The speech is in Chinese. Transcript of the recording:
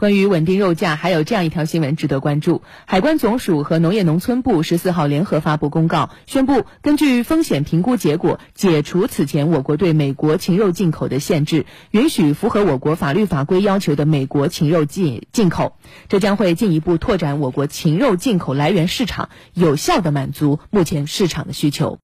关于稳定肉价还有这样一条新闻值得关注。海关总署和农业农村部十四号联合发布公告宣布根据风险评估结果解除此前我国对美国禽肉进口的限制允许符合我国法律法规要求的美国禽肉进进口。这将会进一步拓展我国禽肉进口来源市场有效的满足目前市场的需求。